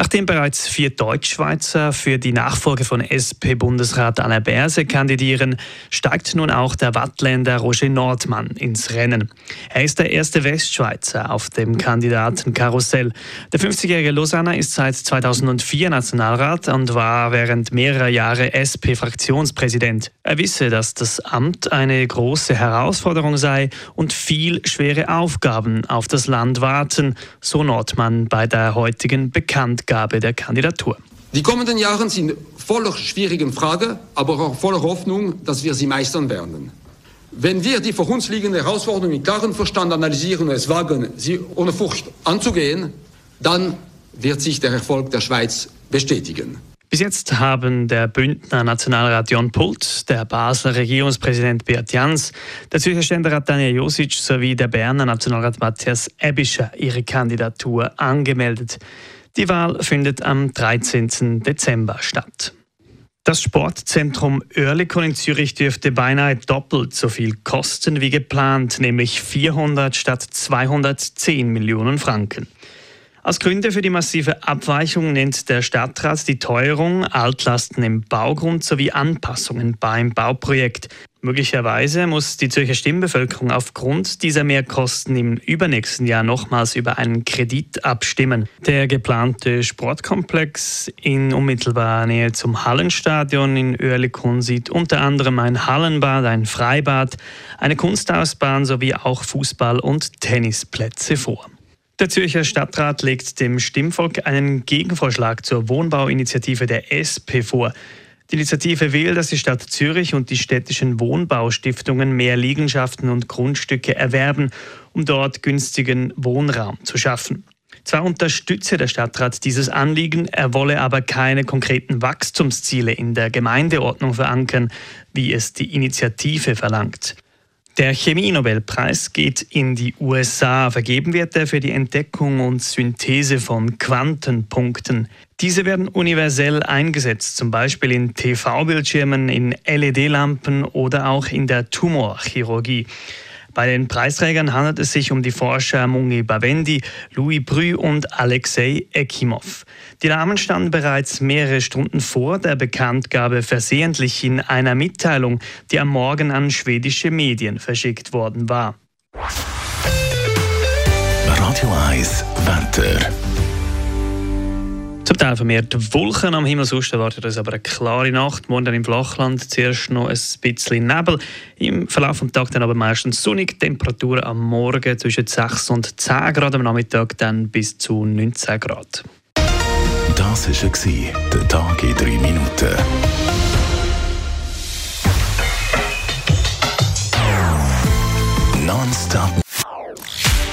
Nachdem bereits vier Deutschschweizer für die Nachfolge von SP-Bundesrat Alain Berse kandidieren, steigt nun auch der Wattländer Roger Nordmann ins Rennen. Er ist der erste Westschweizer auf dem Kandidatenkarussell. Der 50-jährige Lausanne ist seit 2004 Nationalrat und war während mehrerer Jahre SP-Fraktionspräsident. Er wisse, dass das Amt eine große Herausforderung sei und viel schwere Aufgaben auf das Land warten, so Nordmann bei der heutigen Bekanntgabe Abgabe der Kandidatur. Die kommenden Jahre sind voller schwierigen Fragen, aber auch voller Hoffnung, dass wir sie meistern werden. Wenn wir die vor uns liegende Herausforderung mit klarem Verstand analysieren und es wagen, sie ohne Furcht anzugehen, dann wird sich der Erfolg der Schweiz bestätigen. Bis jetzt haben der Bündner Nationalrat Jon Pult, der Basler Regierungspräsident Beat Jans, der Zürcher Ständerat Daniel Josic sowie der Berner Nationalrat Matthias Ebischer ihre Kandidatur angemeldet. Die Wahl findet am 13. Dezember statt. Das Sportzentrum Oerlikon in Zürich dürfte beinahe doppelt so viel kosten wie geplant, nämlich 400 statt 210 Millionen Franken. Als Gründe für die massive Abweichung nennt der Stadtrat die Teuerung, Altlasten im Baugrund sowie Anpassungen beim Bauprojekt. Möglicherweise muss die Zürcher Stimmbevölkerung aufgrund dieser Mehrkosten im übernächsten Jahr nochmals über einen Kredit abstimmen. Der geplante Sportkomplex in unmittelbarer Nähe zum Hallenstadion in Oerlikon sieht unter anderem ein Hallenbad, ein Freibad, eine Kunstausbahn sowie auch Fußball- und Tennisplätze vor. Der Zürcher Stadtrat legt dem Stimmvolk einen Gegenvorschlag zur Wohnbauinitiative der SP vor. Die Initiative will, dass die Stadt Zürich und die städtischen Wohnbaustiftungen mehr Liegenschaften und Grundstücke erwerben, um dort günstigen Wohnraum zu schaffen. Zwar unterstütze der Stadtrat dieses Anliegen, er wolle aber keine konkreten Wachstumsziele in der Gemeindeordnung verankern, wie es die Initiative verlangt. Der Chemie-Nobelpreis geht in die USA. Vergeben wird er für die Entdeckung und Synthese von Quantenpunkten. Diese werden universell eingesetzt, zum Beispiel in TV-Bildschirmen, in LED-Lampen oder auch in der Tumorchirurgie. Bei den Preisträgern handelt es sich um die Forscher Mungi Bavendi, Louis Brü und Alexei Ekimov. Die Namen standen bereits mehrere Stunden vor der Bekanntgabe versehentlich in einer Mitteilung, die am Morgen an schwedische Medien verschickt worden war. Radio 1 Wetter. Zum Teil vermehrt Wolken am Himmel, sonst erwartet uns aber eine klare Nacht. Morgen im Flachland zuerst noch ein bisschen Nebel. Im Verlauf des Tages dann aber meistens sonnig. Temperaturen am Morgen zwischen 6 und 10 Grad, am Nachmittag dann bis zu 19 Grad. Das war der Tag in 3 Minuten.